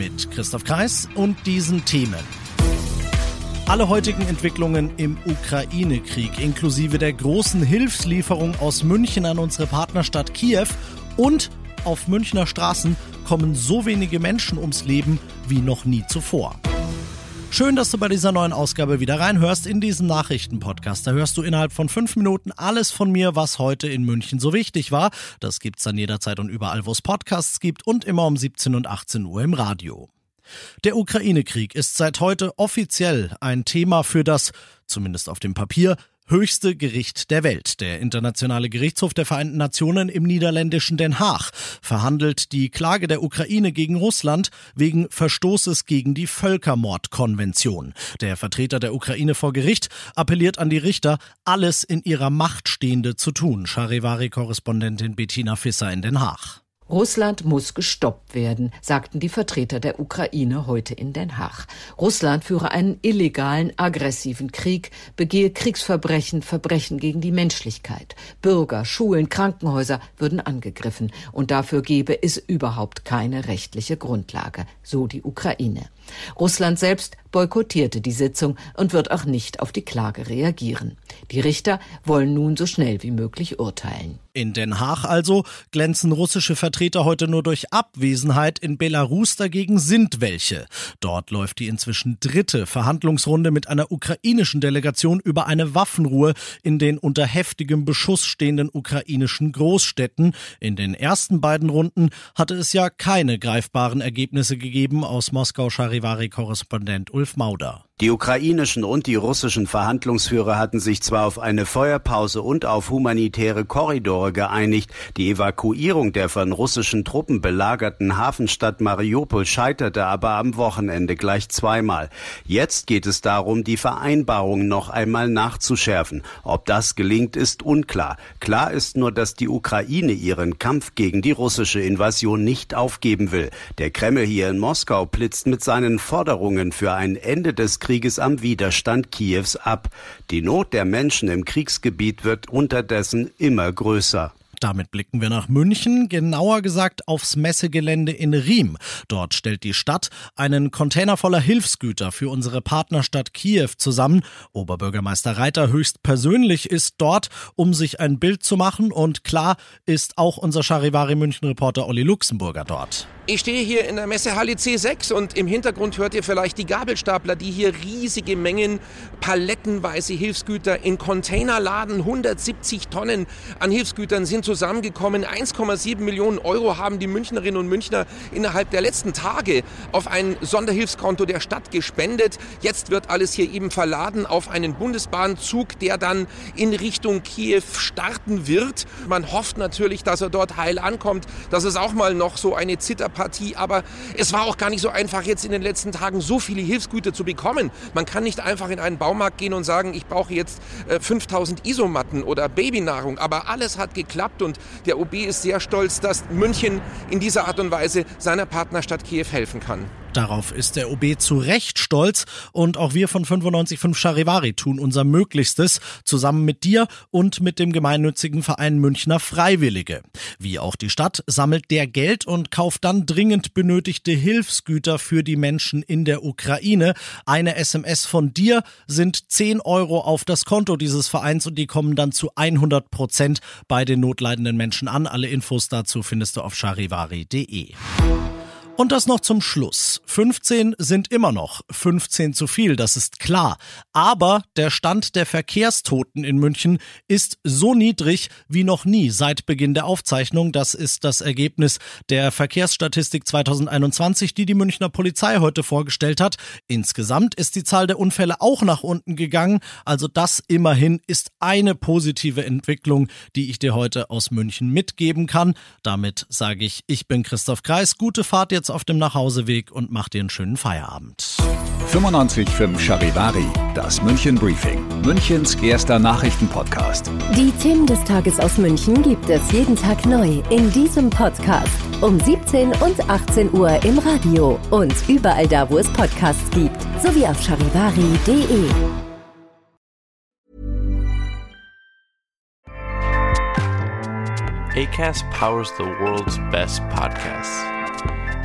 Mit Christoph Kreis und diesen Themen. Alle heutigen Entwicklungen im Ukraine-Krieg, inklusive der großen Hilfslieferung aus München an unsere Partnerstadt Kiew und auf Münchner Straßen kommen so wenige Menschen ums Leben wie noch nie zuvor. Schön, dass du bei dieser neuen Ausgabe wieder reinhörst in diesen Nachrichtenpodcast. Da hörst du innerhalb von fünf Minuten alles von mir, was heute in München so wichtig war. Das gibt's dann jederzeit und überall, wo es Podcasts gibt und immer um 17 und 18 Uhr im Radio. Der Ukraine-Krieg ist seit heute offiziell ein Thema für das, zumindest auf dem Papier, höchste Gericht der Welt. Der Internationale Gerichtshof der Vereinten Nationen im niederländischen Den Haag verhandelt die Klage der Ukraine gegen Russland wegen Verstoßes gegen die Völkermordkonvention. Der Vertreter der Ukraine vor Gericht appelliert an die Richter, alles in ihrer Macht Stehende zu tun. Charivari-Korrespondentin Bettina Fisser in Den Haag. Russland muss gestoppt werden, sagten die Vertreter der Ukraine heute in Den Haag. Russland führe einen illegalen, aggressiven Krieg, begehe Kriegsverbrechen, Verbrechen gegen die Menschlichkeit. Bürger, Schulen, Krankenhäuser würden angegriffen und dafür gebe es überhaupt keine rechtliche Grundlage, so die Ukraine. Russland selbst boykottierte die Sitzung und wird auch nicht auf die Klage reagieren. Die Richter wollen nun so schnell wie möglich urteilen. In Den Haag also glänzen russische Vertreter heute nur durch Abwesenheit. In Belarus dagegen sind welche. Dort läuft die inzwischen dritte Verhandlungsrunde mit einer ukrainischen Delegation über eine Waffenruhe in den unter heftigem Beschuss stehenden ukrainischen Großstädten. In den ersten beiden Runden hatte es ja keine greifbaren Ergebnisse gegeben aus Moskau Charivari-Korrespondent Ulf Mauder. Die ukrainischen und die russischen Verhandlungsführer hatten sich zwar auf eine Feuerpause und auf humanitäre Korridore geeinigt, die Evakuierung der von russischen Truppen belagerten Hafenstadt Mariupol scheiterte aber am Wochenende gleich zweimal. Jetzt geht es darum, die Vereinbarung noch einmal nachzuschärfen. Ob das gelingt, ist unklar. Klar ist nur, dass die Ukraine ihren Kampf gegen die russische Invasion nicht aufgeben will. Der Kreml hier in Moskau blitzt mit seinen Forderungen für ein Ende des Krieges Krieges am Widerstand Kiews ab. Die Not der Menschen im Kriegsgebiet wird unterdessen immer größer. Damit blicken wir nach München, genauer gesagt aufs Messegelände in Riem. Dort stellt die Stadt einen Container voller Hilfsgüter für unsere Partnerstadt Kiew zusammen. Oberbürgermeister Reiter höchstpersönlich ist dort, um sich ein Bild zu machen und klar ist auch unser Charivari München Reporter Olli Luxemburger dort. Ich stehe hier in der Messehalle C6 und im Hintergrund hört ihr vielleicht die Gabelstapler, die hier riesige Mengen palettenweise Hilfsgüter in Container laden. 170 Tonnen an Hilfsgütern sind zusammengekommen. 1,7 Millionen Euro haben die Münchnerinnen und Münchner innerhalb der letzten Tage auf ein Sonderhilfskonto der Stadt gespendet. Jetzt wird alles hier eben verladen auf einen Bundesbahnzug, der dann in Richtung Kiew starten wird. Man hofft natürlich, dass er dort heil ankommt, dass es auch mal noch so eine Zitterpartie, aber es war auch gar nicht so einfach, jetzt in den letzten Tagen so viele Hilfsgüter zu bekommen. Man kann nicht einfach in einen Baumarkt gehen und sagen, ich brauche jetzt 5000 äh, Isomatten oder Babynahrung, aber alles hat geklappt und der OB ist sehr stolz, dass München in dieser Art und Weise seiner Partnerstadt Kiew helfen kann. Darauf ist der OB zu Recht stolz und auch wir von 955 Charivari tun unser Möglichstes zusammen mit dir und mit dem gemeinnützigen Verein Münchner Freiwillige. Wie auch die Stadt sammelt der Geld und kauft dann dringend benötigte Hilfsgüter für die Menschen in der Ukraine. Eine SMS von dir sind 10 Euro auf das Konto dieses Vereins und die kommen dann zu 100 Prozent bei den notleidenden Menschen an. Alle Infos dazu findest du auf charivari.de. Und das noch zum Schluss. 15 sind immer noch 15 zu viel, das ist klar. Aber der Stand der Verkehrstoten in München ist so niedrig wie noch nie seit Beginn der Aufzeichnung. Das ist das Ergebnis der Verkehrsstatistik 2021, die die Münchner Polizei heute vorgestellt hat. Insgesamt ist die Zahl der Unfälle auch nach unten gegangen. Also das immerhin ist eine positive Entwicklung, die ich dir heute aus München mitgeben kann. Damit sage ich, ich bin Christoph Kreis. Gute Fahrt jetzt auf dem Nachhauseweg und mach dir einen schönen Feierabend. 95.5 Charivari, das München Briefing, Münchens erster Nachrichtenpodcast. Die Themen des Tages aus München gibt es jeden Tag neu in diesem Podcast. Um 17 und 18 Uhr im Radio und überall da, wo es Podcasts gibt, sowie auf charivari.de. ACAST powers the world's best podcasts.